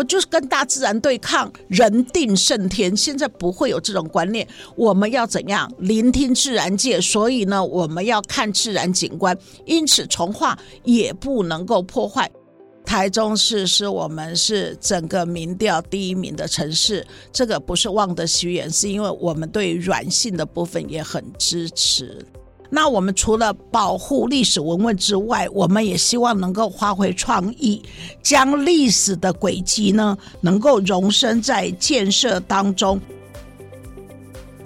我就是跟大自然对抗，人定胜天。现在不会有这种观念，我们要怎样聆听自然界？所以呢，我们要看自然景观，因此从化也不能够破坏。台中市是我们是整个民调第一名的城市，这个不是望得虚言，是因为我们对软性的部分也很支持。那我们除了保护历史文物之外，我们也希望能够发挥创意，将历史的轨迹呢，能够融身在建设当中。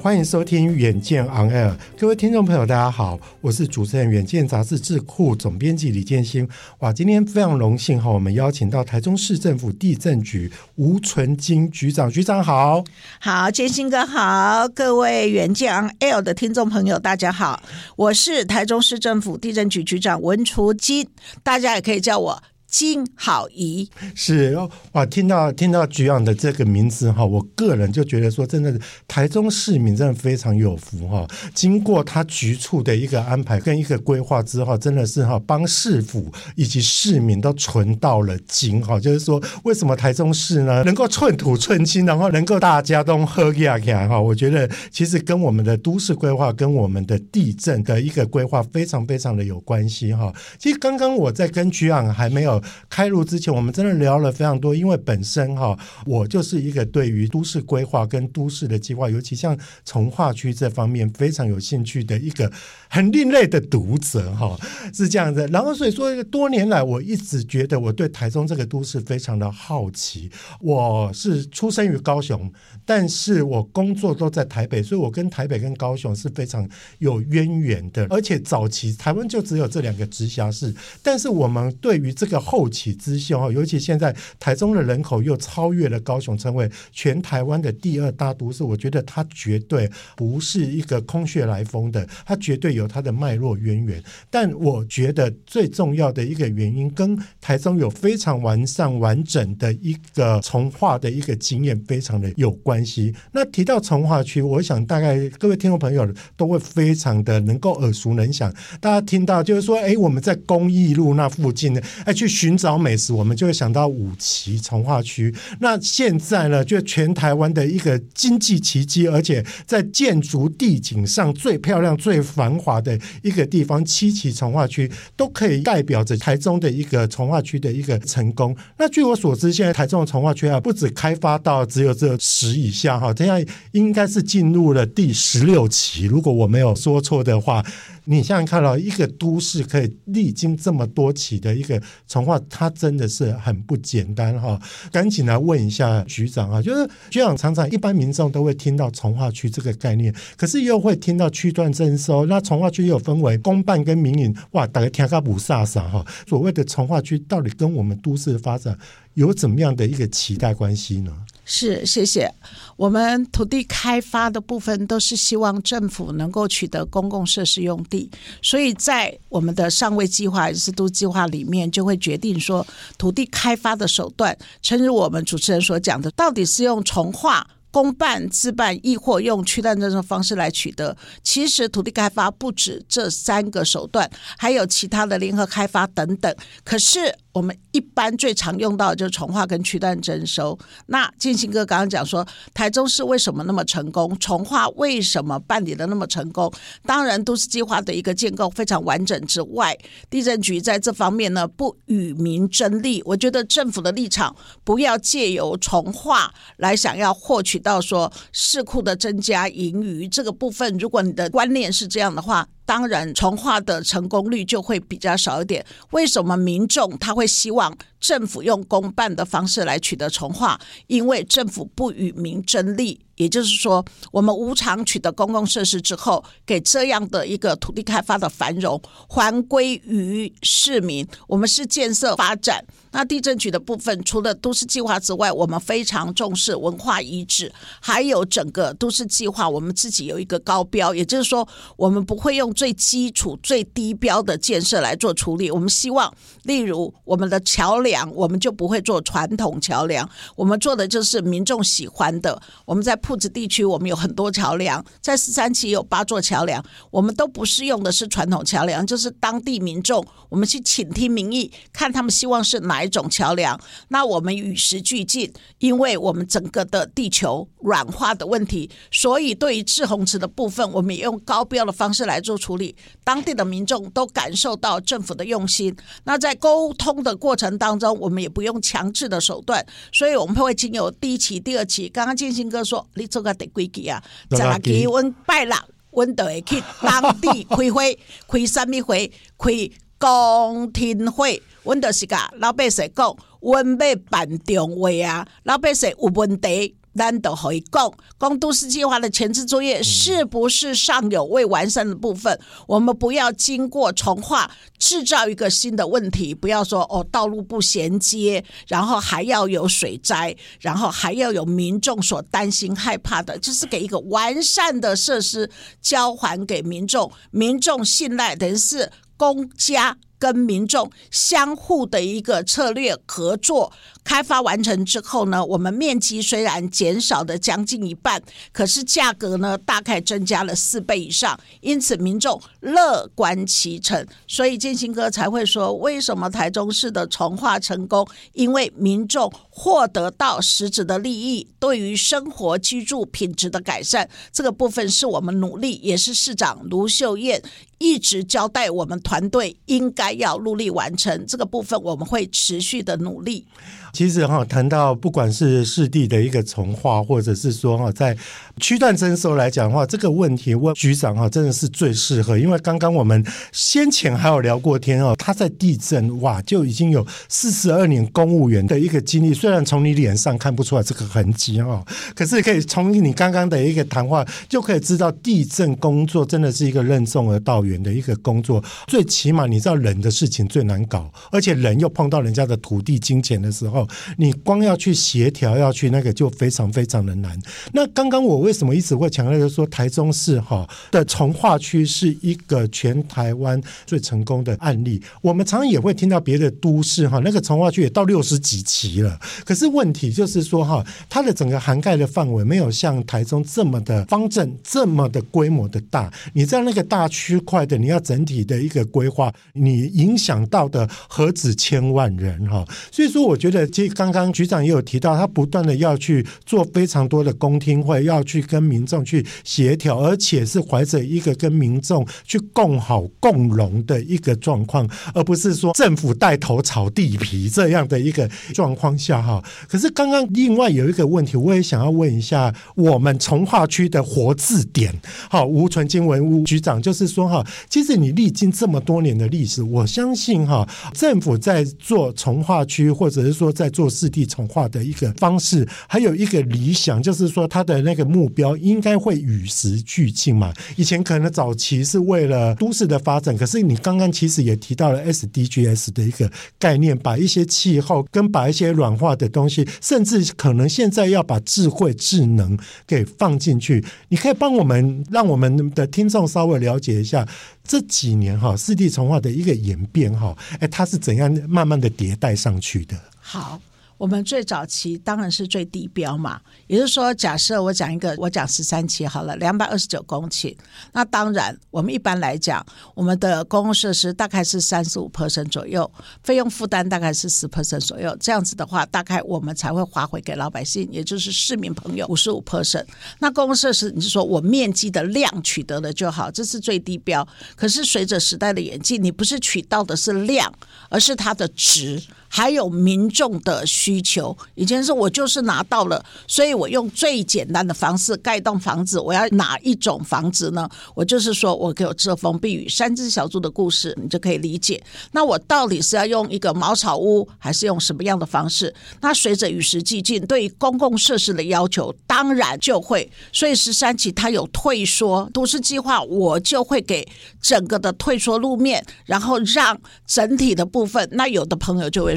欢迎收听《远见 On Air》，各位听众朋友，大家好，我是主持人《远见》杂志智库总编辑李建兴。哇，今天非常荣幸哈，我们邀请到台中市政府地政局吴纯金局长，局长好，好，建兴哥好，各位《远见 On Air》的听众朋友，大家好，我是台中市政府地政局局长文纯金，大家也可以叫我。金好仪是哇，听到听到局长的这个名字哈，我个人就觉得说，真的台中市民真的非常有福哈。经过他局处的一个安排跟一个规划之后，真的是哈帮市府以及市民都存到了金哈。就是说，为什么台中市呢能够寸土寸金，然后能够大家都喝呀呀哈？我觉得其实跟我们的都市规划跟我们的地震的一个规划非常非常的有关系哈。其实刚刚我在跟局长还没有。开录之前，我们真的聊了非常多，因为本身哈，我就是一个对于都市规划跟都市的计划，尤其像从化区这方面非常有兴趣的一个很另类的读者哈，是这样子。然后所以说，多年来我一直觉得我对台中这个都市非常的好奇。我是出生于高雄，但是我工作都在台北，所以我跟台北跟高雄是非常有渊源的。而且早期台湾就只有这两个直辖市，但是我们对于这个后起之秀哈，尤其现在台中的人口又超越了高雄，成为全台湾的第二大都市。我觉得它绝对不是一个空穴来风的，它绝对有它的脉络渊源。但我觉得最重要的一个原因，跟台中有非常完善完整的一个从化的一个经验非常的有关系。那提到从化区，我想大概各位听众朋友都会非常的能够耳熟能详。大家听到就是说，哎，我们在公益路那附近呢，哎，去寻找美食，我们就会想到五旗从化区。那现在呢，就全台湾的一个经济奇迹，而且在建筑地景上最漂亮、最繁华的一个地方——七期从化区，都可以代表着台中的一个从化区的一个成功。那据我所知，现在台中的从化区啊，不止开发到只有这十以下哈，这样应该是进入了第十六期，如果我没有说错的话。你想想看到一个都市可以历经这么多起的一个重化，它真的是很不简单哈！赶紧来问一下局长啊，就是局长常常一般民众都会听到重化区这个概念，可是又会听到区段征收，那重化区又分为公办跟民营，哇，大家听个不飒飒哈！所谓的重化区到底跟我们都市的发展有怎么样的一个期待关系呢？是，谢谢。我们土地开发的部分都是希望政府能够取得公共设施用地，所以在我们的上位计划还是都计划里面，就会决定说土地开发的手段，诚如我们主持人所讲的，到底是用重化、公办、自办，亦或用区段征收方式来取得。其实土地开发不止这三个手段，还有其他的联合开发等等。可是。我们一般最常用到的就是重化跟区段征收。那建兴哥刚刚讲说，台中市为什么那么成功？重划为什么办理的那么成功？当然，都市计划的一个建构非常完整之外，地政局在这方面呢不与民争利。我觉得政府的立场不要借由重划来想要获取到说市库的增加盈余这个部分。如果你的观念是这样的话。当然，从化的成功率就会比较少一点。为什么民众他会希望政府用公办的方式来取得重划，因为政府不与民争利。也就是说，我们无偿取得公共设施之后，给这样的一个土地开发的繁荣还归于市民。我们是建设发展。那地震局的部分，除了都市计划之外，我们非常重视文化遗址，还有整个都市计划，我们自己有一个高标。也就是说，我们不会用最基础、最低标的建设来做处理。我们希望，例如我们的桥梁，我们就不会做传统桥梁，我们做的就是民众喜欢的。我们在铺子地区，我们有很多桥梁，在十三期有八座桥梁，我们都不是用的是传统桥梁，就是当地民众，我们去倾听民意，看他们希望是哪一种桥梁。那我们与时俱进，因为我们整个的地球软化的问题，所以对于滞洪池的部分，我们也用高标的方式来做处理，当地的民众都感受到政府的用心。那在沟通的过程当中，我们也不用强制的手段，所以我们会经由第一期、第二期。刚刚建新哥说。你做个得规矩啊？十六期，阮拜六，阮都会去当地 开会，开什么会？开公听会。阮就是甲老百姓讲，阮要办电话啊，老百姓有问题。难得可以讲，讲都市计划的前置作业是不是尚有未完善的部分？嗯、我们不要经过重划制造一个新的问题，不要说哦，道路不衔接，然后还要有水灾，然后还要有民众所担心害怕的，就是给一个完善的设施交还给民众，民众信赖，等于是公家。跟民众相互的一个策略合作，开发完成之后呢，我们面积虽然减少了将近一半，可是价格呢大概增加了四倍以上，因此民众乐观其成，所以建兴哥才会说，为什么台中市的重化成功？因为民众获得到实质的利益，对于生活居住品质的改善，这个部分是我们努力，也是市长卢秀燕一直交代我们团队应该要努力完成这个部分，我们会持续的努力。其实哈，谈到不管是市地的一个从化，或者是说哈，在区段征收来讲的话，这个问题问局长哈，真的是最适合。因为刚刚我们先前还有聊过天哦，他在地震哇就已经有四十二年公务员的一个经历，虽然从你脸上看不出来这个痕迹哈，可是可以从你刚刚的一个谈话就可以知道，地震工作真的是一个任重而道远的一个工作。最起码你知道人的事情最难搞，而且人又碰到人家的土地金钱的时候。你光要去协调，要去那个就非常非常的难。那刚刚我为什么一直会强调，就是说台中市哈的从化区是一个全台湾最成功的案例。我们常常也会听到别的都市哈，那个从化区也到六十几期了。可是问题就是说哈，它的整个涵盖的范围没有像台中这么的方正，这么的规模的大。你在那个大区块的，你要整体的一个规划，你影响到的何止千万人哈。所以说，我觉得。其实刚刚局长也有提到，他不断的要去做非常多的公听会，要去跟民众去协调，而且是怀着一个跟民众去共好共荣的一个状况，而不是说政府带头炒地皮这样的一个状况下哈。可是刚刚另外有一个问题，我也想要问一下我们从化区的活字典，好，吴纯金文吴局长，就是说哈，其实你历经这么多年的历史，我相信哈，政府在做从化区，或者是说在做四地重化的一个方式，还有一个理想，就是说他的那个目标应该会与时俱进嘛。以前可能早期是为了都市的发展，可是你刚刚其实也提到了 SDGs 的一个概念，把一些气候跟把一些软化的东西，甚至可能现在要把智慧智能给放进去。你可以帮我们，让我们的听众稍微了解一下这几年哈市地重化的一个演变哈，哎，它是怎样慢慢的迭代上去的？好，我们最早期当然是最低标嘛，也就是说，假设我讲一个，我讲十三期好了，两百二十九公顷。那当然，我们一般来讲，我们的公共设施大概是三十五 percent 左右，费用负担大概是十 percent 左右。这样子的话，大概我们才会划回给老百姓，也就是市民朋友五十五 percent。那公共设施，你是说我面积的量取得了就好，这是最低标。可是随着时代的演进，你不是取到的是量，而是它的值。还有民众的需求。以前是我就是拿到了，所以我用最简单的方式盖栋房子。我要哪一种房子呢？我就是说我给我遮风避雨。三只小猪的故事，你就可以理解。那我到底是要用一个茅草屋，还是用什么样的方式？那随着与时俱进，对于公共设施的要求，当然就会。所以十三期它有退缩都市计划，我就会给整个的退缩路面，然后让整体的部分。那有的朋友就会，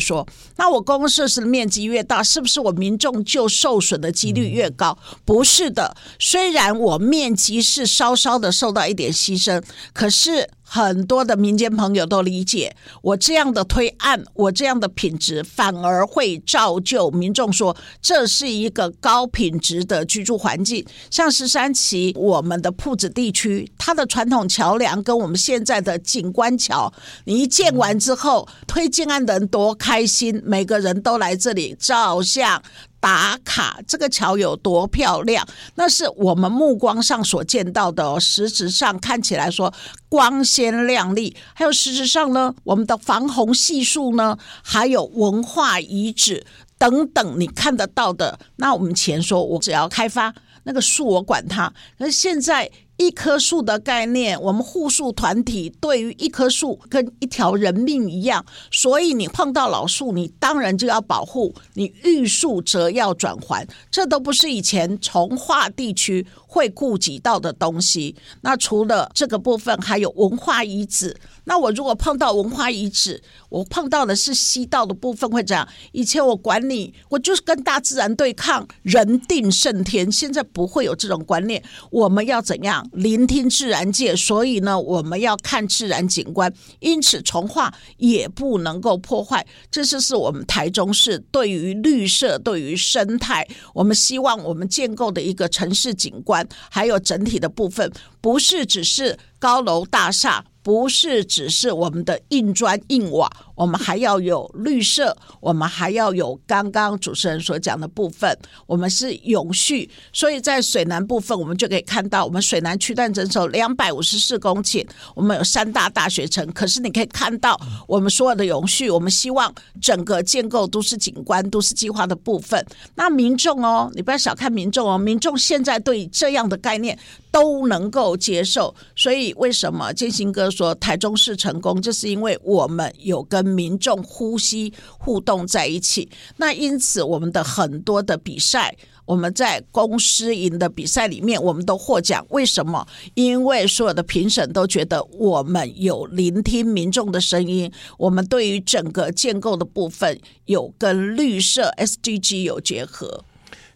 那我公共设施的面积越大，是不是我民众就受损的几率越高？不是的，虽然我面积是稍稍的受到一点牺牲，可是。很多的民间朋友都理解我这样的推案，我这样的品质，反而会造就民众说，这是一个高品质的居住环境。像十三期我们的铺子地区，它的传统桥梁跟我们现在的景观桥，你一建完之后，推建案的人多开心，每个人都来这里照相。打卡，这个桥有多漂亮？那是我们目光上所见到的哦。实质上看起来说光鲜亮丽，还有实质上呢，我们的防洪系数呢，还有文化遗址等等，你看得到的。那我们前说，我只要开发那个树，我管它。可是现在。一棵树的概念，我们护树团体对于一棵树跟一条人命一样，所以你碰到老树，你当然就要保护；你遇树则要转还，这都不是以前从化地区会顾及到的东西。那除了这个部分，还有文化遗址。那我如果碰到文化遗址，我碰到的是西道的部分会这样。以前我管你，我就是跟大自然对抗，人定胜天。现在不会有这种观念，我们要怎样聆听自然界？所以呢，我们要看自然景观，因此重化也不能够破坏。这就是我们台中市对于绿色、对于生态，我们希望我们建构的一个城市景观，还有整体的部分，不是只是高楼大厦。不是只是我们的硬砖硬瓦，我们还要有绿色，我们还要有刚刚主持人所讲的部分，我们是永续。所以在水南部分，我们就可以看到，我们水南区段整手两百五十四公顷，我们有三大大学城。可是你可以看到，我们所有的永续，我们希望整个建构都市景观、都市计划的部分。那民众哦，你不要小看民众哦，民众现在对这样的概念都能够接受。所以为什么建兴哥说台中市成功，就是因为我们有跟民众呼吸互动在一起。那因此，我们的很多的比赛，我们在公司赢的比赛里面，我们都获奖。为什么？因为所有的评审都觉得我们有聆听民众的声音，我们对于整个建构的部分有跟绿色 SDG 有结合。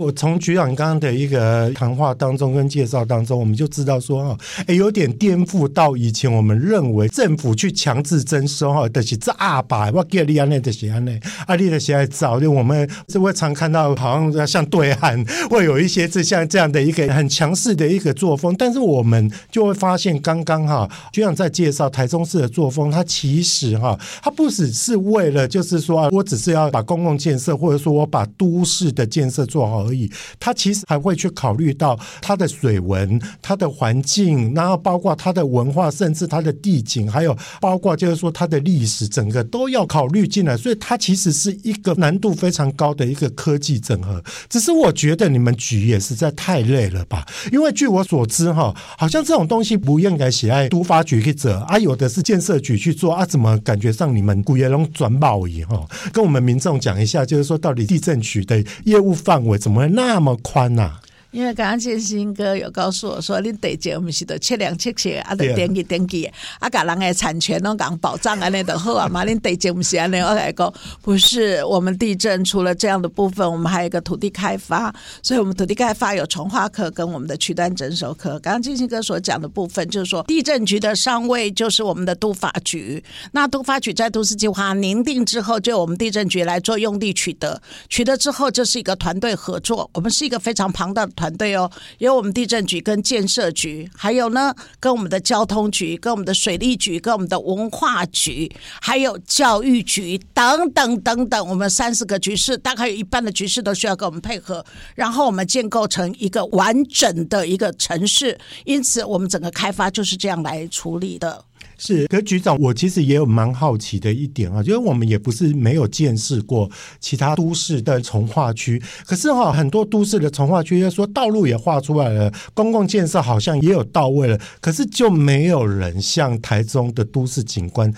我从局长刚刚的一个谈话当中跟介绍当中，我们就知道说哈，哎，有点颠覆到以前我们认为政府去强制征收哈，的是这阿爸，我给你安内的是安内，阿力的现在早就我们就会常看到，好像像对岸会有一些这像这样的一个很强势的一个作风，但是我们就会发现，刚刚哈局长在介绍台中市的作风，它其实哈，它不只是为了就是说我只是要把公共建设，或者说我把都市的建设做好。所以它其实还会去考虑到它的水文、它的环境，然后包括它的文化，甚至它的地景，还有包括就是说它的历史，整个都要考虑进来。所以它其实是一个难度非常高的一个科技整合。只是我觉得你们局也实在太累了吧？因为据我所知，哈，好像这种东西不应该写在都发局去者啊，有的是建设局去做啊，怎么感觉上你们古业龙转保仪哈？跟我们民众讲一下，就是说到底地震局的业务范围怎么？那么宽呐、啊？因为刚刚建新哥有告诉我说，你得节我们是得切两切切，啊，得登记登记，啊，把人的产权拢讲保障安尼的好啊嘛，恁得节我们是安尼我来讲，不是我们地震除了这样的部分，我们还有一个土地开发，所以我们土地开发有重化科跟我们的区段征收科。刚刚建新哥所讲的部分，就是说地震局的上位就是我们的都发局，那都发局在都市计划拟定之后，就我们地震局来做用地取得，取得之后就是一个团队合作，我们是一个非常庞大的。团队哦，有我们地震局跟建设局，还有呢，跟我们的交通局、跟我们的水利局、跟我们的文化局，还有教育局等等等等，我们三四个局室，大概有一半的局室都需要跟我们配合，然后我们建构成一个完整的一个城市。因此，我们整个开发就是这样来处理的。是，可局长，我其实也有蛮好奇的一点啊，就是我们也不是没有见识过其他都市的从化区，可是哈，很多都市的从化区，要说道路也画出来了，公共建设好像也有到位了，可是就没有人像台中的都市景观。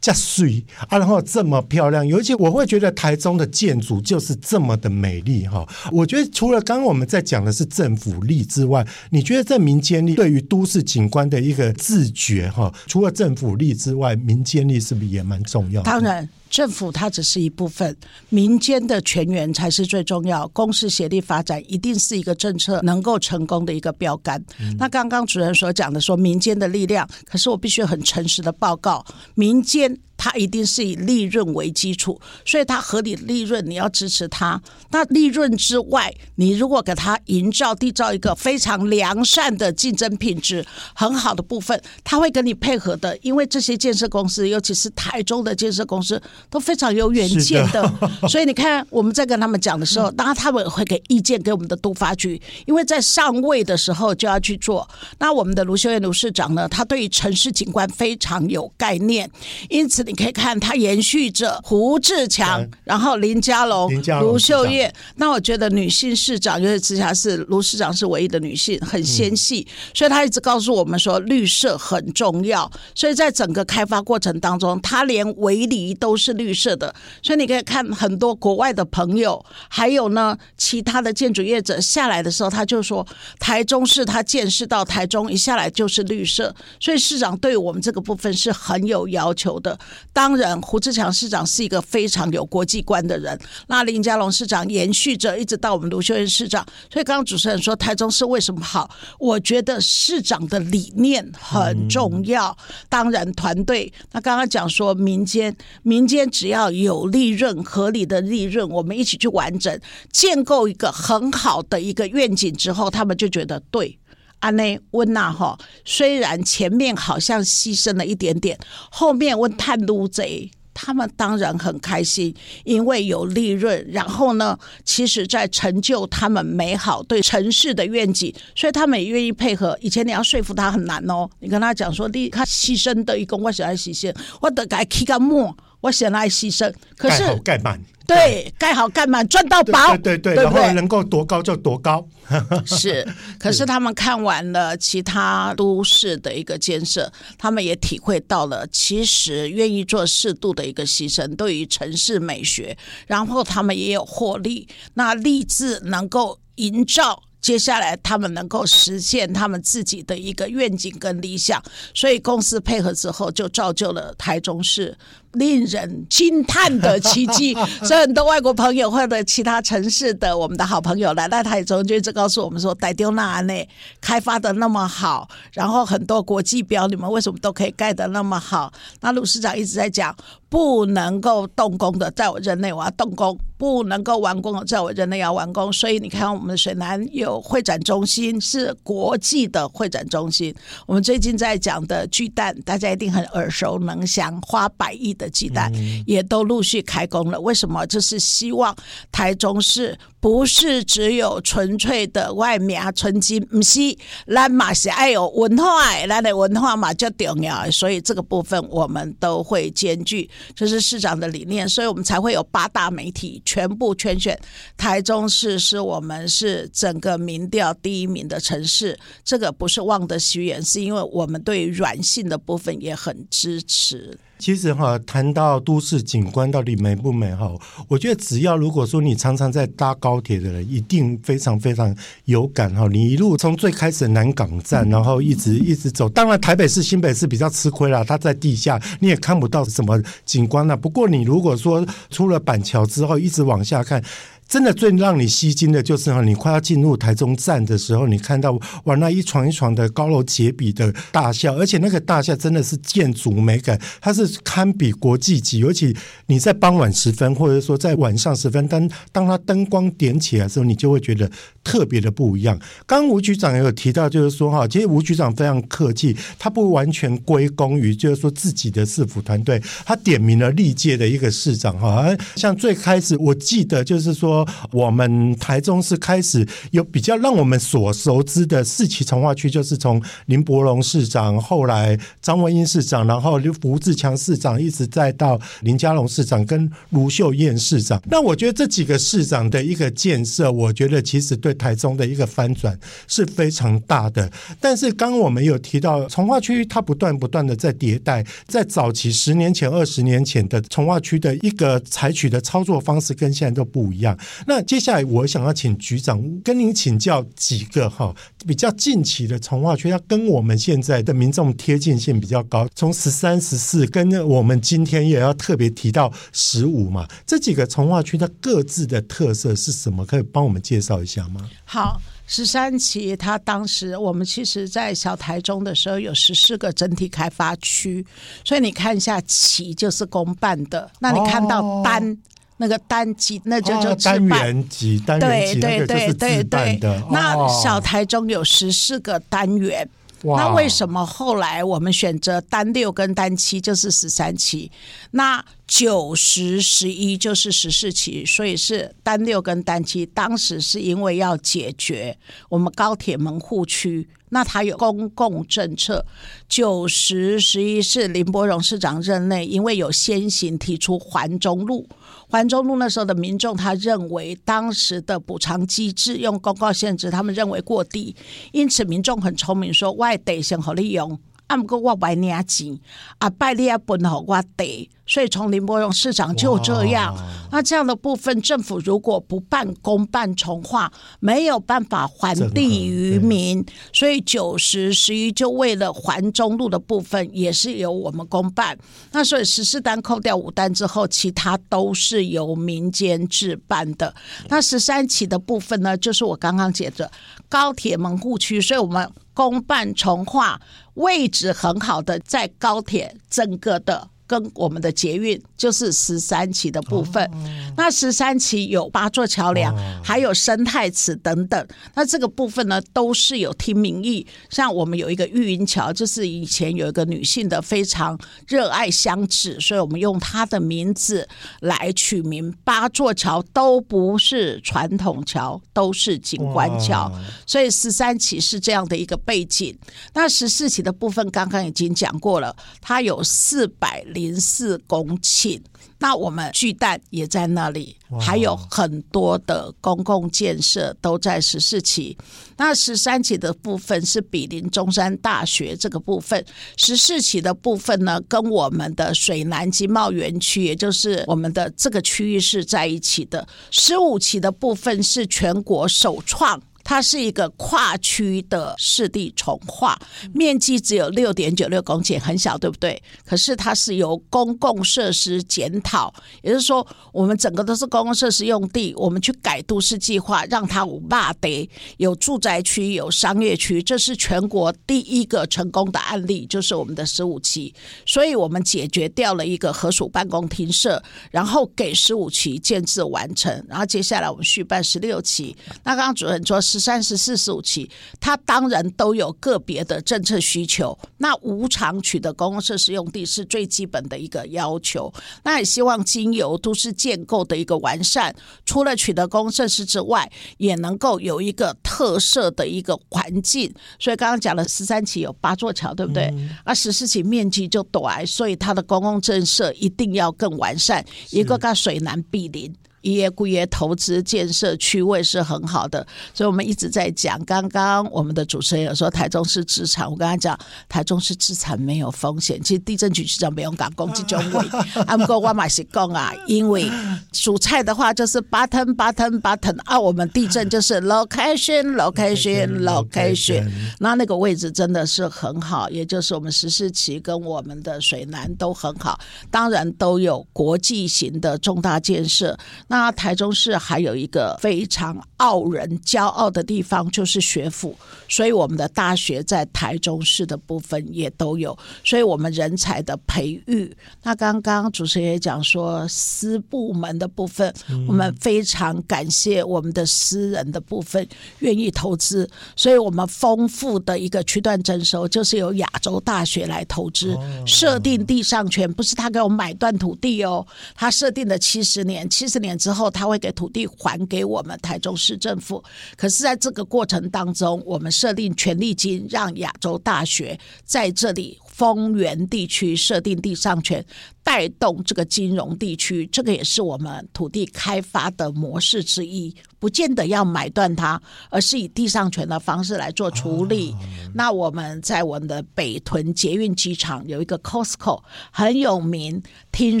下水啊，然后这么漂亮，尤其我会觉得台中的建筑就是这么的美丽哈。我觉得除了刚刚我们在讲的是政府力之外，你觉得在民间力对于都市景观的一个自觉哈，除了政府力之外，民间力是不是也蛮重要的？当然。政府它只是一部分，民间的全员才是最重要。公司协力发展一定是一个政策能够成功的一个标杆。嗯、那刚刚主任所讲的说民间的力量，可是我必须很诚实的报告，民间。它一定是以利润为基础，所以它合理利润你要支持它。那利润之外，你如果给它营造、缔造一个非常良善的竞争品质很好的部分，他会跟你配合的。因为这些建设公司，尤其是台中的建设公司，都非常有远见的。的 所以你看，我们在跟他们讲的时候，当然他们会给意见给我们的都发局，因为在上位的时候就要去做。那我们的卢秀燕卢市长呢，他对于城市景观非常有概念，因此。你可以看，他延续着胡志强，嗯、然后林佳龙、卢秀燕。那我觉得女性市长，尤其直辖市卢市长是唯一的女性，很纤细，嗯、所以她一直告诉我们说绿色很重要。所以在整个开发过程当中，她连围篱都是绿色的。所以你可以看很多国外的朋友，还有呢其他的建筑业者下来的时候，他就说台中市他见识到台中一下来就是绿色，所以市长对我们这个部分是很有要求的。当然，胡志强市长是一个非常有国际观的人。那林佳龙市长延续着，一直到我们卢秀燕市长。所以，刚刚主持人说台中市为什么好？我觉得市长的理念很重要。当然，团队。那刚刚讲说民间，民间只要有利润、合理的利润，我们一起去完整建构一个很好的一个愿景之后，他们就觉得对。安内温娜哈，虽然前面好像牺牲了一点点，后面问探路贼，他们当然很开心，因为有利润。然后呢，其实在成就他们美好对城市的愿景，所以他们也愿意配合。以前你要说服他很难哦，你跟他讲说，你他牺牲的一个我想要牺牲，我得该起个末，我想来牺牲，可是盖满。对，盖好盖满赚到宝，对对对，然后能够多高就多高。是，可是他们看完了其他都市的一个建设，他们也体会到了，其实愿意做适度的一个牺牲，对于城市美学，然后他们也有获利，那立志能够营造。接下来，他们能够实现他们自己的一个愿景跟理想，所以公司配合之后，就造就了台中市令人惊叹的奇迹。所以很多外国朋友或者其他城市的我们的好朋友来到台中，就一直告诉我们说：“台中那内开发的那么好，然后很多国际标，你们为什么都可以盖的那么好？”那卢市长一直在讲。不能够动工的，在我任内我要动工；不能够完工的，在我任内要完工。所以你看，我们水南有会展中心，是国际的会展中心。我们最近在讲的巨蛋，大家一定很耳熟能详，花百亿的巨蛋也都陆续开工了。为什么？就是希望台中市不是只有纯粹的外面啊，纯金，不是，咱嘛是爱有文化，咱的文化嘛就重要。所以这个部分我们都会兼具。这是市长的理念，所以我们才会有八大媒体全部圈选台中市，是我们是整个民调第一名的城市。这个不是望得虚言，是因为我们对软性的部分也很支持。其实哈，谈到都市景观到底美不美哈，我觉得只要如果说你常常在搭高铁的人，一定非常非常有感哈。你一路从最开始的南港站，然后一直一直走，当然台北市、新北市比较吃亏啦，它在地下，你也看不到什么景观了。不过你如果说出了板桥之后，一直往下看。真的最让你吸睛的就是哈，你快要进入台中站的时候，你看到哇，那一幢一幢的高楼杰比的大厦，而且那个大厦真的是建筑美感，它是堪比国际级。尤其你在傍晚时分，或者说在晚上时分，当当它灯光点起来的时候，你就会觉得特别的不一样。刚吴局长也有提到，就是说哈，其实吴局长非常客气，他不完全归功于就是说自己的市府团队，他点名了历届的一个市长哈，像最开始我记得就是说。我们台中市开始有比较让我们所熟知的四期从化区，就是从林柏龙市长，后来张文英市长，然后吴志强市长，一直再到林佳龙市长跟卢秀燕市长。那我觉得这几个市长的一个建设，我觉得其实对台中的一个翻转是非常大的。但是刚我们有提到从化区，它不断不断的在迭代，在早期十年前、二十年前的从化区的一个采取的操作方式跟现在都不一样。那接下来我想要请局长跟您请教几个哈比较近期的从化区，它跟我们现在的民众贴近性比较高。从十三、十四，跟我们今天也要特别提到十五嘛，这几个从化区它各自的特色是什么？可以帮我们介绍一下吗？好。十三期，它当时我们其实，在小台中的时候有十四个整体开发区，所以你看一下期就是公办的，那你看到单、哦、那个单级，那就就自办，单元级，单元级那个就是自办的。那小台中有十四个单元。那为什么后来我们选择单六跟单七就是十三期，那九十十一就是十四期，所以是单六跟单七。当时是因为要解决我们高铁门户区，那它有公共政策。九十十一是林柏荣市长任内，因为有先行提出环中路。环中路那时候的民众，他认为当时的补偿机制用公告限制，他们认为过低，因此民众很聪明，说外地先好利用。按过我白领钱啊，拜你啊，本好我得，所以从林波荣市长就这样。那这样的部分，政府如果不办公办重化，没有办法还地于民，所以九十十一就为了环中路的部分，也是由我们公办。那所以十四单扣掉五单之后，其他都是由民间置办的。那十三起的部分呢，就是我刚刚解的高铁门户区，所以我们。公办重化位置很好的，在高铁整个的。跟我们的捷运就是十三期的部分，哦、那十三期有八座桥梁，哦、还有生态池等等。那这个部分呢，都是有听民意。像我们有一个玉云桥，就是以前有一个女性的非常热爱香纸，所以我们用她的名字来取名。八座桥都不是传统桥，都是景观桥，所以十三期是这样的一个背景。那十四期的部分刚刚已经讲过了，它有四百。零四公顷，那我们巨蛋也在那里，还有很多的公共建设都在十四期。那十三期的部分是毗邻中山大学这个部分，十四期的部分呢，跟我们的水南经贸园区，也就是我们的这个区域是在一起的。十五期的部分是全国首创。它是一个跨区的市地重划，面积只有六点九六公顷，很小，对不对？可是它是由公共设施检讨，也就是说，我们整个都是公共设施用地，我们去改都市计划，让它五霸得有住宅区、有商业区，这是全国第一个成功的案例，就是我们的十五期。所以我们解决掉了一个合署办公厅设，然后给十五期建置完成，然后接下来我们续办十六期。那刚刚主任说是。十三、十四、十五期，它当然都有个别的政策需求。那无偿取得公共设施用地是最基本的一个要求。那也希望经由都市建构的一个完善，除了取得公共设施之外，也能够有一个特色的一个环境。所以刚刚讲了十三期有八座桥，对不对？嗯、而十四期面积就短，所以它的公共政策一定要更完善，一个跟水南毗邻。一业固业投资建设区位是很好的，所以我们一直在讲。刚刚我们的主持人有说台中市资产，我跟他讲台中市资产没有风险。其实地震局局长不用讲攻击中位，阿姆哥我嘛是讲啊，因为蔬菜的话就是 button button button 啊，我们地震就是 location location location，那那个位置真的是很好，也就是我们十四期跟我们的水南都很好，当然都有国际型的重大建设。那那台中市还有一个非常傲人、骄傲的地方，就是学府，所以我们的大学在台中市的部分也都有，所以我们人才的培育。那刚刚主持人也讲说，私部门的部分，我们非常感谢我们的私人的部分愿意投资，所以我们丰富的一个区段征收，就是由亚洲大学来投资，设定地上权，不是他给我们买断土地哦，他设定的七十年，七十年。之后，他会给土地还给我们台中市政府。可是，在这个过程当中，我们设定权利金，让亚洲大学在这里丰原地区设定地上权。带动这个金融地区，这个也是我们土地开发的模式之一。不见得要买断它，而是以地上权的方式来做处理。哦、那我们在我们的北屯捷运机场有一个 Costco 很有名，听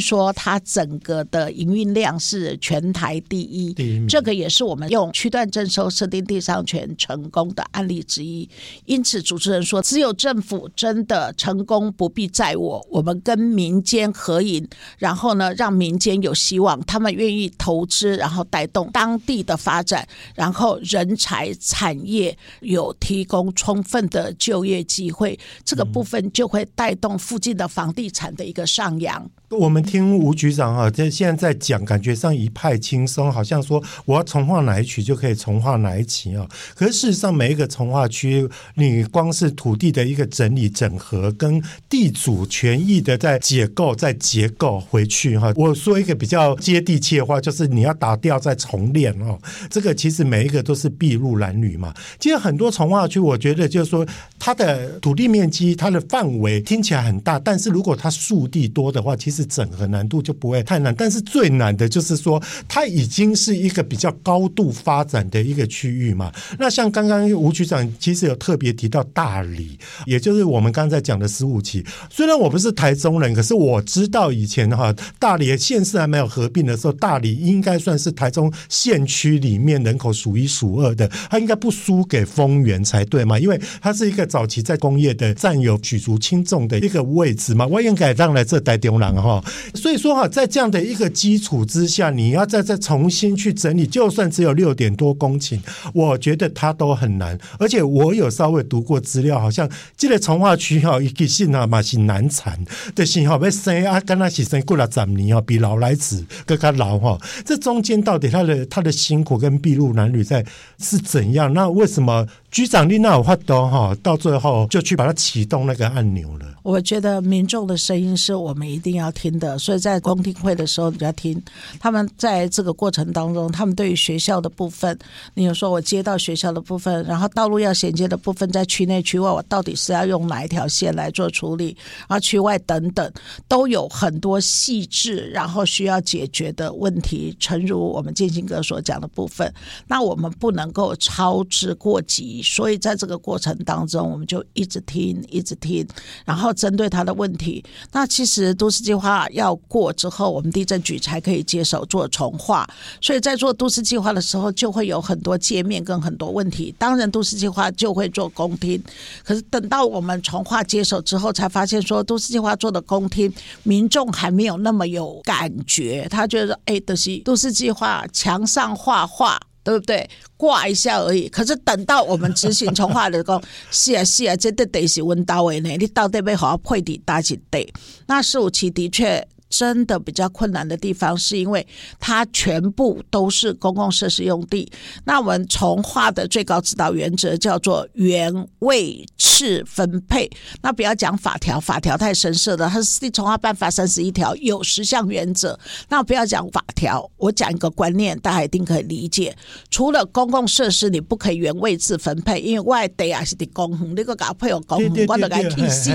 说它整个的营运量是全台第一。第一，这个也是我们用区段征收设定地上权成功的案例之一。因此，主持人说，只有政府真的成功不必在我，我们跟民间合营，然后呢，让民间有希望，他们愿意投资，然后带动当地的。发展，然后人才产业有提供充分的就业机会，这个部分就会带动附近的房地产的一个上扬。我们听吴局长啊，这现在在讲，感觉上一派轻松，好像说我要重划哪一区就可以重划哪一区啊。可是事实上，每一个从化区，你光是土地的一个整理整合，跟地主权益的再解构、再结构回去哈。我说一个比较接地气的话，就是你要打掉再重练哦。这个其实每一个都是筚路蓝缕嘛。其实很多从化区，我觉得就是说它的土地面积、它的范围听起来很大，但是如果它树地多的话，其实是整合难度就不会太难，但是最难的就是说，它已经是一个比较高度发展的一个区域嘛。那像刚刚吴局长其实有特别提到大理，也就是我们刚才讲的十五期。虽然我不是台中人，可是我知道以前哈大理县市还没有合并的时候，大理应该算是台中县区里面人口数一数二的，它应该不输给丰原才对嘛，因为它是一个早期在工业的占有举足轻重的一个位置嘛。我应该让来这台中人哈，所以说哈，在这样的一个基础之下，你要再再重新去整理，就算只有六点多公顷，我觉得它都很难。而且我有稍微读过资料，好像这个从化区哈，一个信啊嘛是难产的信号，被生啊，刚开始生过了十年哦，比老来子更加老哈。这中间到底他的他的辛苦跟筚路蓝缕在是怎样？那为什么？局长，你那有法度哈，到最后就去把它启动那个按钮了。我觉得民众的声音是我们一定要听的，所以在公听会的时候你要听。他们在这个过程当中，他们对于学校的部分，你有说我接到学校的部分，然后道路要衔接的部分，在区内区外，我到底是要用哪一条线来做处理？然后区外等等，都有很多细致，然后需要解决的问题。诚如我们建兴哥所讲的部分，那我们不能够操之过急。所以在这个过程当中，我们就一直听，一直听，然后针对他的问题。那其实都市计划要过之后，我们地震局才可以接手做重划。所以在做都市计划的时候，就会有很多界面跟很多问题。当然，都市计划就会做公听，可是等到我们重划接手之后，才发现说都市计划做的公听，民众还没有那么有感觉。他觉得，哎，都是都市计划墙上画画。对不对？挂一下而已。可是等到我们执行重化的时候，是啊是啊，这得得是问到位呢。你到底要好配的搭起对？那十五期的确。真的比较困难的地方，是因为它全部都是公共设施用地。那我们从化的最高指导原则叫做原位次分配。那不要讲法条，法条太深涩了。它是地重化办法三十一条有十项原则。那不要讲法条，我讲一个观念，大家一定可以理解。除了公共设施，你不可以原位次分配，因为外地啊是的公园，你个给他配合公园，我就该去死。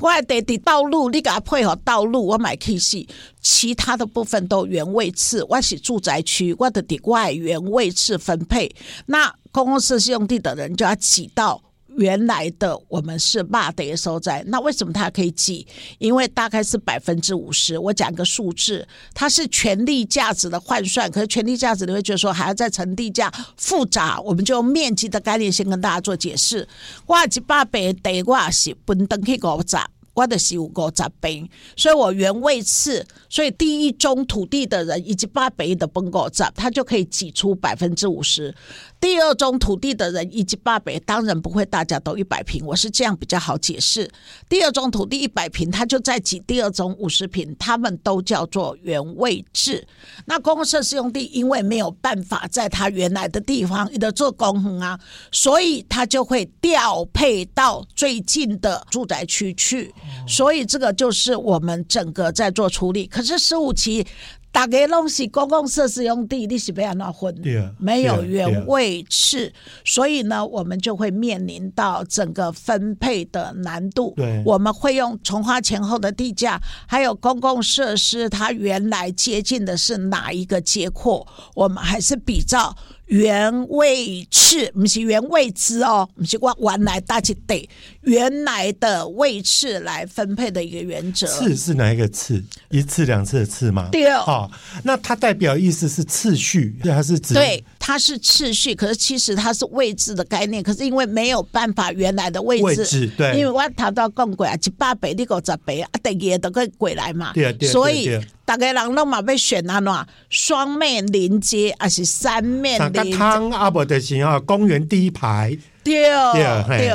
外地的道路，你给它配合道路，我买去死。其他的部分都原位次，我是住宅区，我的地外原位次分配。那公共设施用地的人就要挤到原来的我们是坝地的收在。那为什么他可以挤？因为大概是百分之五十。我讲个数字，它是权利价值的换算。可是权利价值你会觉得说还要再乘地价复杂，我们就用面积的概念先跟大家做解释。我一百倍地，我是分登去五十。我的是五个十倍，所以我原位次，所以第一宗土地的人以及八倍的本个十，他就可以挤出百分之五十。第二宗土地的人以及八倍，当然不会大家都一百坪，我是这样比较好解释。第二宗土地一百坪，他就在挤第二宗五十坪，他们都叫做原位制。那公共设施用地因为没有办法在他原来的地方一直做公园啊，所以他就会调配到最近的住宅区去。所以这个就是我们整个在做处理。可是十五期。大家拢是公共设施用地，你是不要那混，yeah, 没有原位置，yeah, yeah. 所以呢，我们就会面临到整个分配的难度。对，我们会用重划前后的地价，还有公共设施它原来接近的是哪一个结构，我们还是比照。原位次不是原位置哦，不是我原来大起得原来的位次来分配的一个原则。次是哪一个次？一次两次的次吗？对哦，那它代表意思是次序，对，它是指对，它是次序。可是其实它是位置的概念，可是因为没有办法原来的位置，位置对，因为我谈到更贵啊，七八百倍你五十倍啊，第二都可以过来嘛，对啊对，所以。大家人拢嘛要选安怎双面连接还是三面连接？汤阿伯的型号，公园第一排。对对，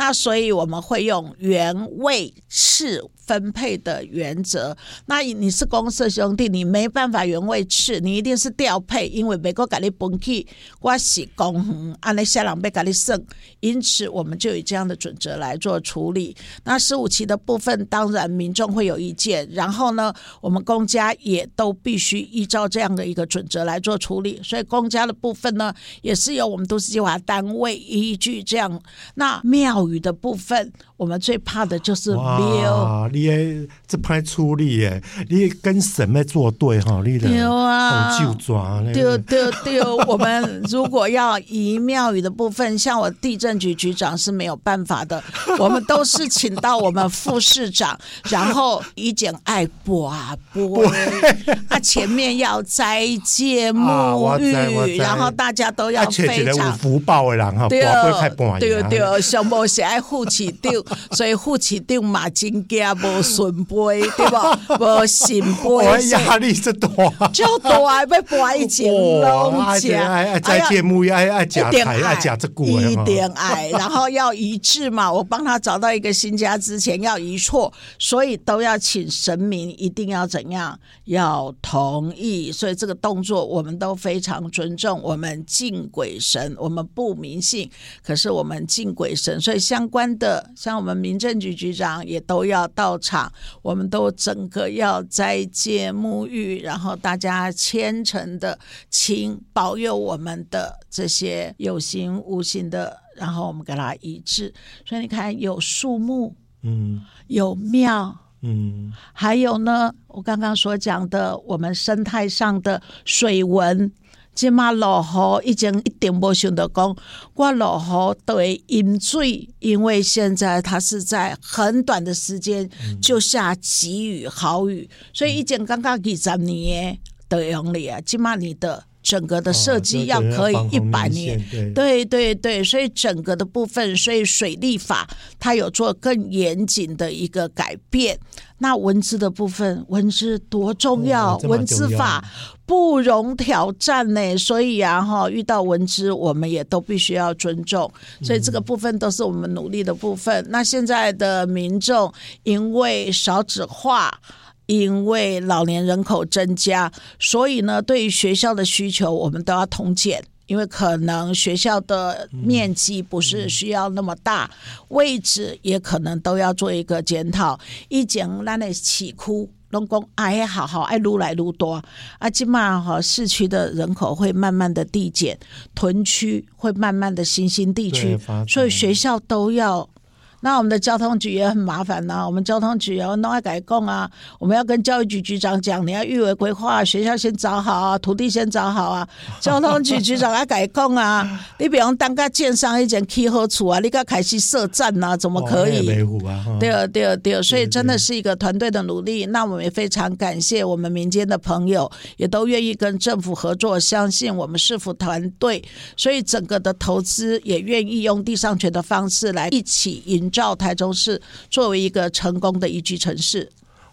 那所以我们会用原位次。分配的原则，那你是公设兄弟，你没办法原位次，你一定是调配，因为美国给你分去，我是公，按那下两辈给你剩，因此我们就以这样的准则来做处理。那十五期的部分，当然民众会有意见，然后呢，我们公家也都必须依照这样的一个准则来做处理。所以公家的部分呢，也是由我们都市计划单位依据这样。那庙余的部分，我们最怕的就是庙。你这拍出力耶，你跟神在作对哈？你的红就抓，对对对，我们如果要移庙宇的部分，像我地震局局长是没有办法的，我们都是请到我们副市长，然后以简爱播播，他前面要斋戒沐浴，然后大家都要非常有福报的人哈，对对对，上无是爱副市长，所以副市长嘛真惊无顺杯对吧？无圣杯，我压力这大，就大要播一件拢假，爱爱斋戒沐浴，爱爱假台，爱假这个，一点爱，然后要一致嘛。我帮他找到一个新家之前要一错，所以都要请神明一定要怎样，要同意。所以这个动作我们都非常尊重，我们敬鬼神，我们不迷信，可是我们敬鬼神，所以相关的像我们民政局局长也都要到场，我们都整个要斋戒沐浴，然后大家虔诚的请保佑我们的这些有形无形的，然后我们给它一致。所以你看，有树木，嗯，有庙，嗯，还有呢，我刚刚所讲的，我们生态上的水文。即马落雨已经一点无想到讲，我落雨都会淹水，因为现在它是在很短的时间就下急雨豪雨，所以已经刚刚几十年的用力啊，即马你的整个的设计要可以一百年，对，对对，所以整个的部分，所以水利法它有做更严谨的一个改变。那文字的部分，文字多重要，文字法不容挑战呢。所以啊，哈，遇到文资，我们也都必须要尊重。所以这个部分都是我们努力的部分。嗯、那现在的民众因为少子化，因为老年人口增加，所以呢，对于学校的需求，我们都要统检。因为可能学校的面积不是需要那么大，位置也可能都要做一个检讨。以减咱的市区拢讲哎，好好爱撸来撸多啊，今嘛哈市区的人口会慢慢的递减，屯区会慢慢的新兴地区，所以学校都要。那我们的交通局也很麻烦呐、啊，我们交通局要弄来改供啊，我们要跟教育局局长讲，你要预为规划，学校先找好啊，土地先找好啊，交通局局长要改供啊，你比方当个建商一间起好处啊，你个开始设站呐，怎么可以？对啊，对啊，对啊，所以真的是一个团队的努力。那我们也非常感谢我们民间的朋友，也都愿意跟政府合作，相信我们市府团队，所以整个的投资也愿意用地上权的方式来一起引。叫台中市作为一个成功的宜居城市，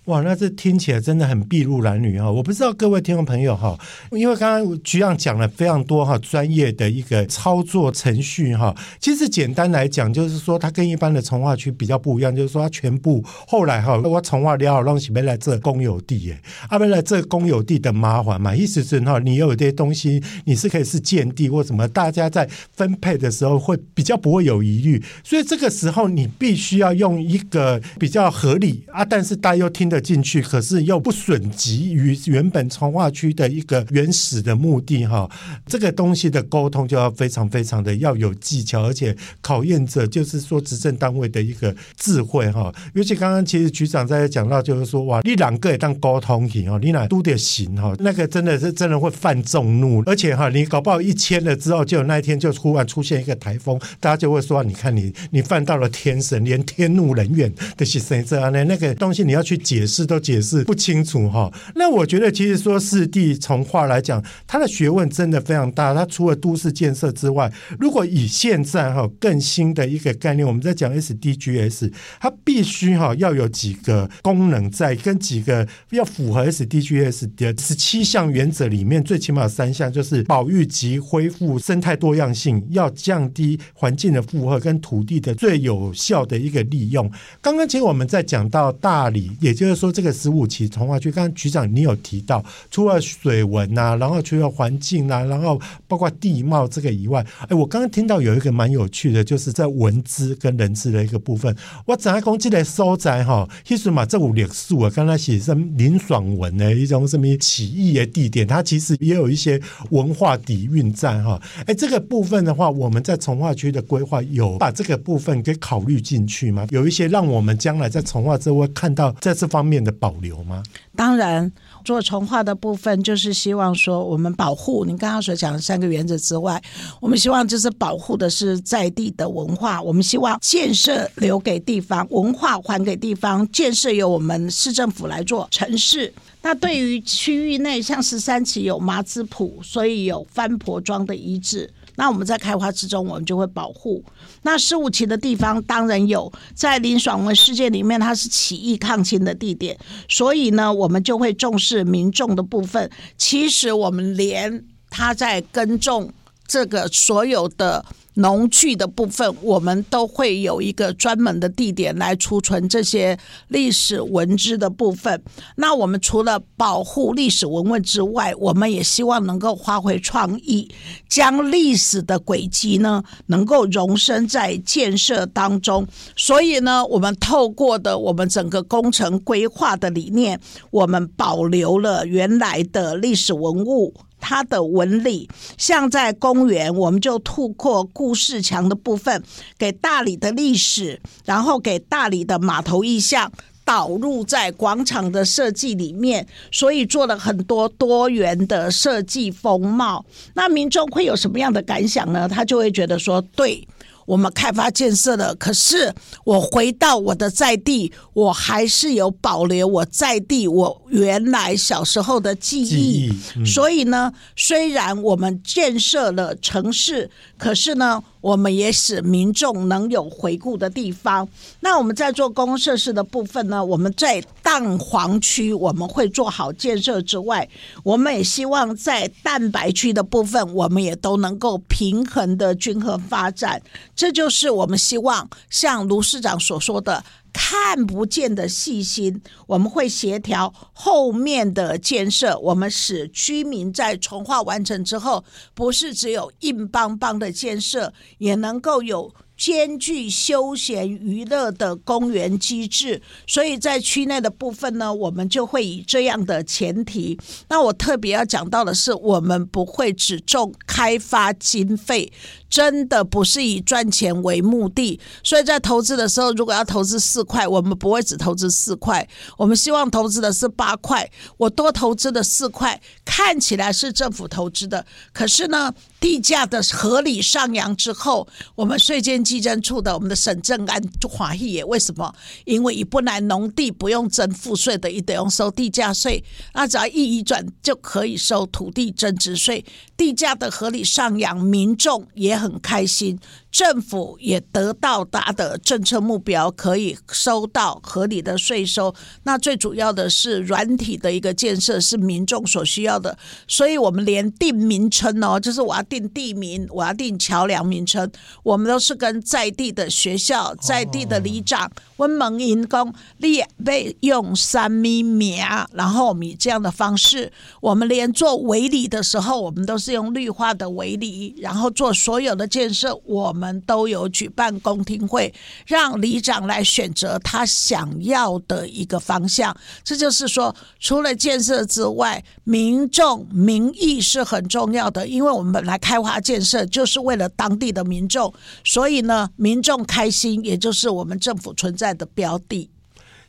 哇，那这听起来真的很筚路蓝缕哈！我不知道各位听众朋友哈，因为刚刚局长讲了非常多哈专业的一个操作程序哈。其实简单来讲，就是说它跟一般的从化区比较不一样，就是说它全部后来哈，我从化了东西没来这公有地哎，啊，没来这公有地的麻烦嘛，意思是哈，你有这些东西你是可以是建地或什么，大家在分配的时候会比较不会有疑虑，所以这个时候你必须要用一个比较合理啊，但是大家又听得进去，可是又不损及于原本从化区的一个原始的目的哈。这个东西的沟通就要非常非常的要有技巧，而且考验着就是说执政单位的一个智慧哈。尤其刚刚其实局长在讲到，就是说哇，你两个也当沟通型哦，你俩都得行哈，那个真的是真的会犯众怒，而且哈，你搞不好一签了之后，就那一天就突然出现一个台风，大家就会说，你看你你犯到了天神，连天怒人怨的是谁这样呢？那个东西你要去解释都解释不清楚哈。那我觉得其实说市地重划来讲，它的学问真的非常大。它除了都市建设之外，如果以现在哈更新的一个概念，我们在讲 SDGs，它必须哈要有几个功能在，跟几个要符合 SDGs 的十七项原则里面，最起码三项就是保育及恢复生态多样性，要降低环境的负荷，跟土地的最有效的一个利用。刚刚其实我们在讲到大理，也就是说这个十五期重划区，刚刚局长你有提到，除了水文呐、然后除了环境啊，然后包括地貌这个以外，哎，我刚刚听到有一个蛮有趣的，就是在文字跟人字的一个部分。我怎样讲这个所在哈，其实嘛，这五历史啊，刚才写什么林爽文的一种什么起义的地点，它其实也有一些文化底蕴在哈。哎，这个部分的话，我们在重划区的规划有把这个部分给考虑进去吗？有一些让我们将来在重划之后看到在这方方面的保留吗？当然。做重化的部分，就是希望说，我们保护你刚刚所讲的三个原则之外，我们希望就是保护的是在地的文化。我们希望建设留给地方，文化还给地方，建设由我们市政府来做城市。那对于区域内，像十三期有麻子埔，所以有番婆庄的遗址。那我们在开发之中，我们就会保护。那十五期的地方当然有，在林爽文事件里面，它是起义抗清的地点，所以呢，我们就会重视民众的部分。其实我们连他在耕种这个所有的。农具的部分，我们都会有一个专门的地点来储存这些历史文资的部分。那我们除了保护历史文物之外，我们也希望能够发挥创意，将历史的轨迹呢，能够容身在建设当中。所以呢，我们透过的我们整个工程规划的理念，我们保留了原来的历史文物。它的纹理，像在公园，我们就突破故事墙的部分，给大理的历史，然后给大理的码头意象导入在广场的设计里面，所以做了很多多元的设计风貌。那民众会有什么样的感想呢？他就会觉得说，对。我们开发建设了，可是我回到我的在地，我还是有保留我在地我原来小时候的记忆。记忆嗯、所以呢，虽然我们建设了城市，可是呢。我们也使民众能有回顾的地方。那我们在做公共设施的部分呢？我们在蛋黄区我们会做好建设之外，我们也希望在蛋白区的部分，我们也都能够平衡的均衡发展。这就是我们希望像卢市长所说的。看不见的细心，我们会协调后面的建设，我们使居民在重划完成之后，不是只有硬邦邦的建设，也能够有。兼具休闲娱乐的公园机制，所以在区内的部分呢，我们就会以这样的前提。那我特别要讲到的是，我们不会只重开发经费，真的不是以赚钱为目的。所以在投资的时候，如果要投资四块，我们不会只投资四块，我们希望投资的是八块。我多投资的四块，看起来是政府投资的，可是呢，地价的合理上扬之后，我们税监稽征处的我们的省政安华裔也为什么？因为以不来农地不用征赋税的，一得用收地价税，那只要一移转就可以收土地增值税，地价的合理上扬，民众也很开心。政府也得到他的政策目标，可以收到合理的税收。那最主要的是软体的一个建设是民众所需要的，所以我们连定名称哦，就是我要定地名，我要定桥梁名称，我们都是跟在地的学校、在地的里长温蒙银工立备用三米名，然后我们以这样的方式，我们连做围篱的时候，我们都是用绿化的围篱，然后做所有的建设，我们都有举办公听会，让里长来选择他想要的一个方向。这就是说，除了建设之外，民众民意是很重要的，因为我们本来开发建设就是为了当地的民众，所以呢，民众开心，也就是我们政府存在的标的。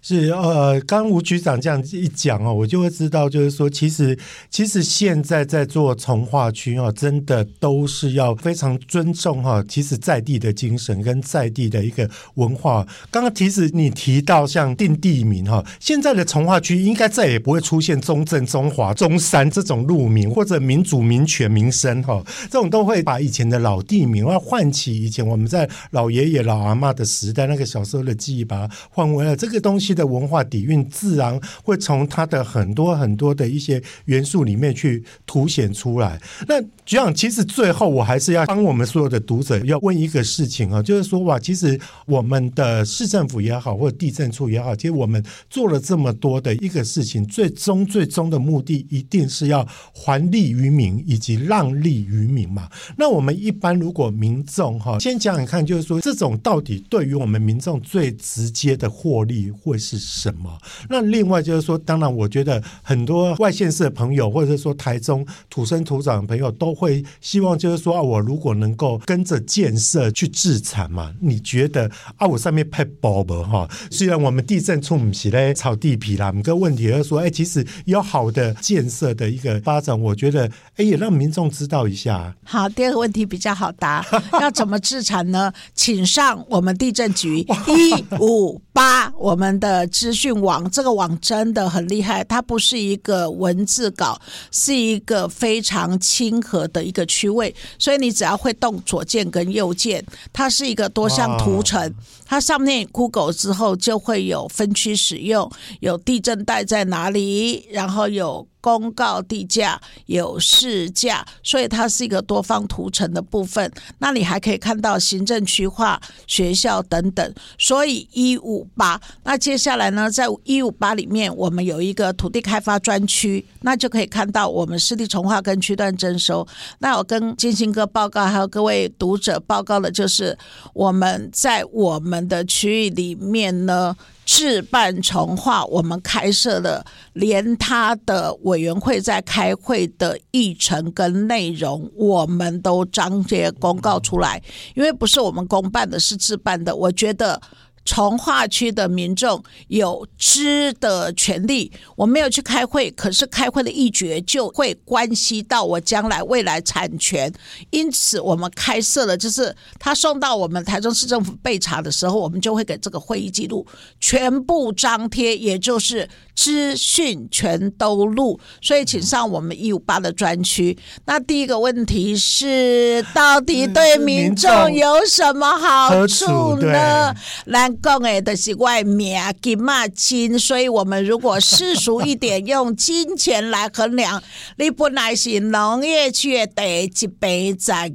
是呃，刚吴局长这样一讲哦，我就会知道，就是说，其实其实现在在做从化区哦，真的都是要非常尊重哈，其实在地的精神跟在地的一个文化。刚刚其实你提到像定地名哈，现在的从化区应该再也不会出现中正、中华、中山这种路名或者民主、民权、民生哈，这种都会把以前的老地名，要唤起以前我们在老爷爷、老阿嬷的时代那个小时候的记忆，把它换回来。这个东西。的文化底蕴自然会从它的很多很多的一些元素里面去凸显出来。那局长，其实最后我还是要帮我们所有的读者要问一个事情啊，就是说哇，其实我们的市政府也好，或者地政处也好，其实我们做了这么多的一个事情，最终最终的目的一定是要还利于民以及让利于民嘛。那我们一般如果民众哈，先讲讲看，就是说这种到底对于我们民众最直接的获利会是什么？那另外就是说，当然，我觉得很多外县市的朋友，或者是说台中土生土长的朋友，都会希望就是说啊，我如果能够跟着建设去自产嘛？你觉得啊，我上面配包不哈？虽然我们地震处不是咧炒地皮啦，我们个问题就是说，哎，其实有好的建设的一个发展，我觉得哎，也让民众知道一下。好，第二个问题比较好答，要怎么自产呢？请上我们地震局一五八我们的。呃，资讯网这个网真的很厉害，它不是一个文字稿，是一个非常亲和的一个区位，所以你只要会动左键跟右键，它是一个多项图层，它上面 Google 之后就会有分区使用，有地震带在哪里，然后有。公告地价有市价，所以它是一个多方图层的部分。那你还可以看到行政区划、学校等等。所以一五八，那接下来呢，在一五八里面，我们有一个土地开发专区，那就可以看到我们湿地重划跟区段征收。那我跟金星哥报告，还有各位读者报告的就是，我们在我们的区域里面呢。置办重化，我们开设了，连他的委员会在开会的议程跟内容，我们都张贴公告出来。因为不是我们公办的，是自办的。我觉得。从化区的民众有知的权利，我没有去开会，可是开会的一决就会关系到我将来未来产权，因此我们开设了，就是他送到我们台中市政府备查的时候，我们就会给这个会议记录全部张贴，也就是资讯全都录。所以请上我们一五八的专区。那第一个问题是，到底对民众有什么好处呢？难。讲诶，的是外面啊，金嘛金，所以我们如果世俗一点，用金钱来衡量，你本来是农业区的地一百十二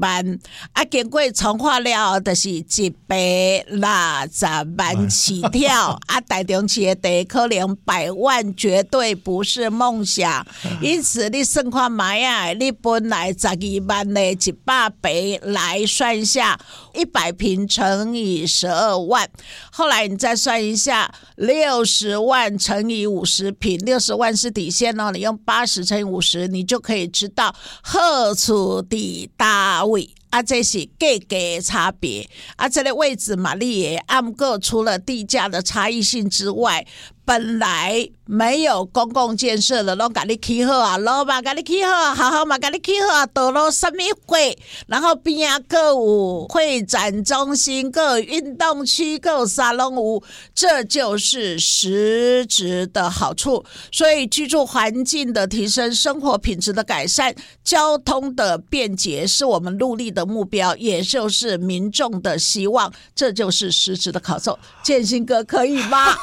万，啊，经过重化了，就是一百六十万起跳，啊，台中市的地可能百万绝对不是梦想，因此你算看买啊，你本来十二万的一百倍来算下，一百平乘以十二万。后来你再算一下，六十万乘以五十平，六十万是底线哦。你用八十乘以五十，你就可以知道何处的大位啊，这是价格差别啊。这个位置嘛，你也按个除了地价的差异性之外，本来没有公共建设的，拢给你起好啊，路嘛给你起好啊，好好嘛给你起好啊，道路什么会，然后边啊各有会展中心，各运动区，各沙龙屋，这就是实质的好处。所以居住环境的提升，生活品质的改善，交通的便捷，是我们努力的目标，也就是民众的希望。这就是实质的考奏。建新哥可以吗？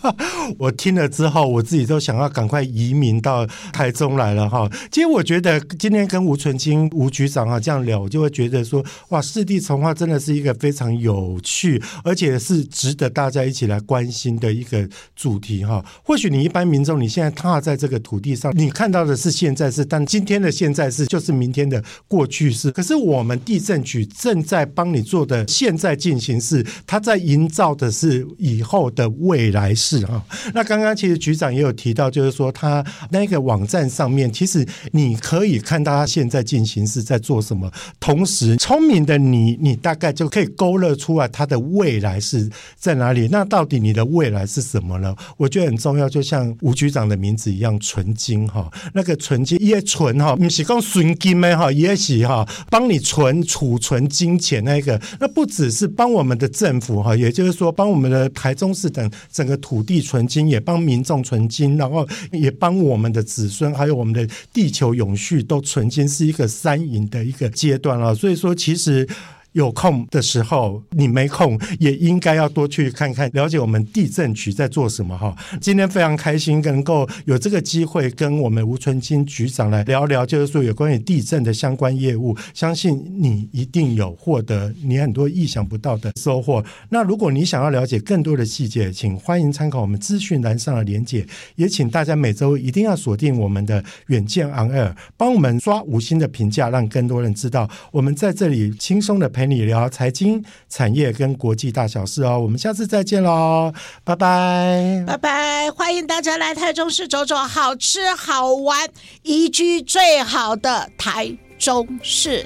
我听了之后。我自己都想要赶快移民到台中来了哈。其实我觉得今天跟吴纯清吴局长啊这样聊，我就会觉得说，哇，四地重化真的是一个非常有趣，而且是值得大家一起来关心的一个主题哈。或许你一般民众你现在踏在这个土地上，你看到的是现在是，但今天的现在是就是明天的过去式。可是我们地震局正在帮你做的现在进行式，它在营造的是以后的未来式哈。那刚刚其实局。长也有提到，就是说他那个网站上面，其实你可以看到他现在进行是在做什么。同时，聪明的你，你大概就可以勾勒出来他的未来是在哪里。那到底你的未来是什么呢？我觉得很重要，就像吴局长的名字一样，纯金哈，那个纯金也存哈，不是讲纯金吗？哈，也是哈，帮你存储存金钱那个。那不只是帮我们的政府哈，也就是说帮我们的台中市等整个土地存金，也帮民众。存金，然后也帮我们的子孙，还有我们的地球永续都存金，是一个三赢的一个阶段了。所以说，其实。有空的时候，你没空也应该要多去看看，了解我们地震局在做什么哈。今天非常开心，能够有这个机会跟我们吴春金局长来聊聊，就是说有关于地震的相关业务，相信你一定有获得你很多意想不到的收获。那如果你想要了解更多的细节，请欢迎参考我们资讯栏上的连结，也请大家每周一定要锁定我们的远见 On Air，帮我们刷五星的评价，让更多人知道我们在这里轻松的陪。跟你聊财经、产业跟国际大小事哦，我们下次再见喽，拜拜，拜拜！欢迎大家来台中市走走，好吃好玩，宜居最好的台中市。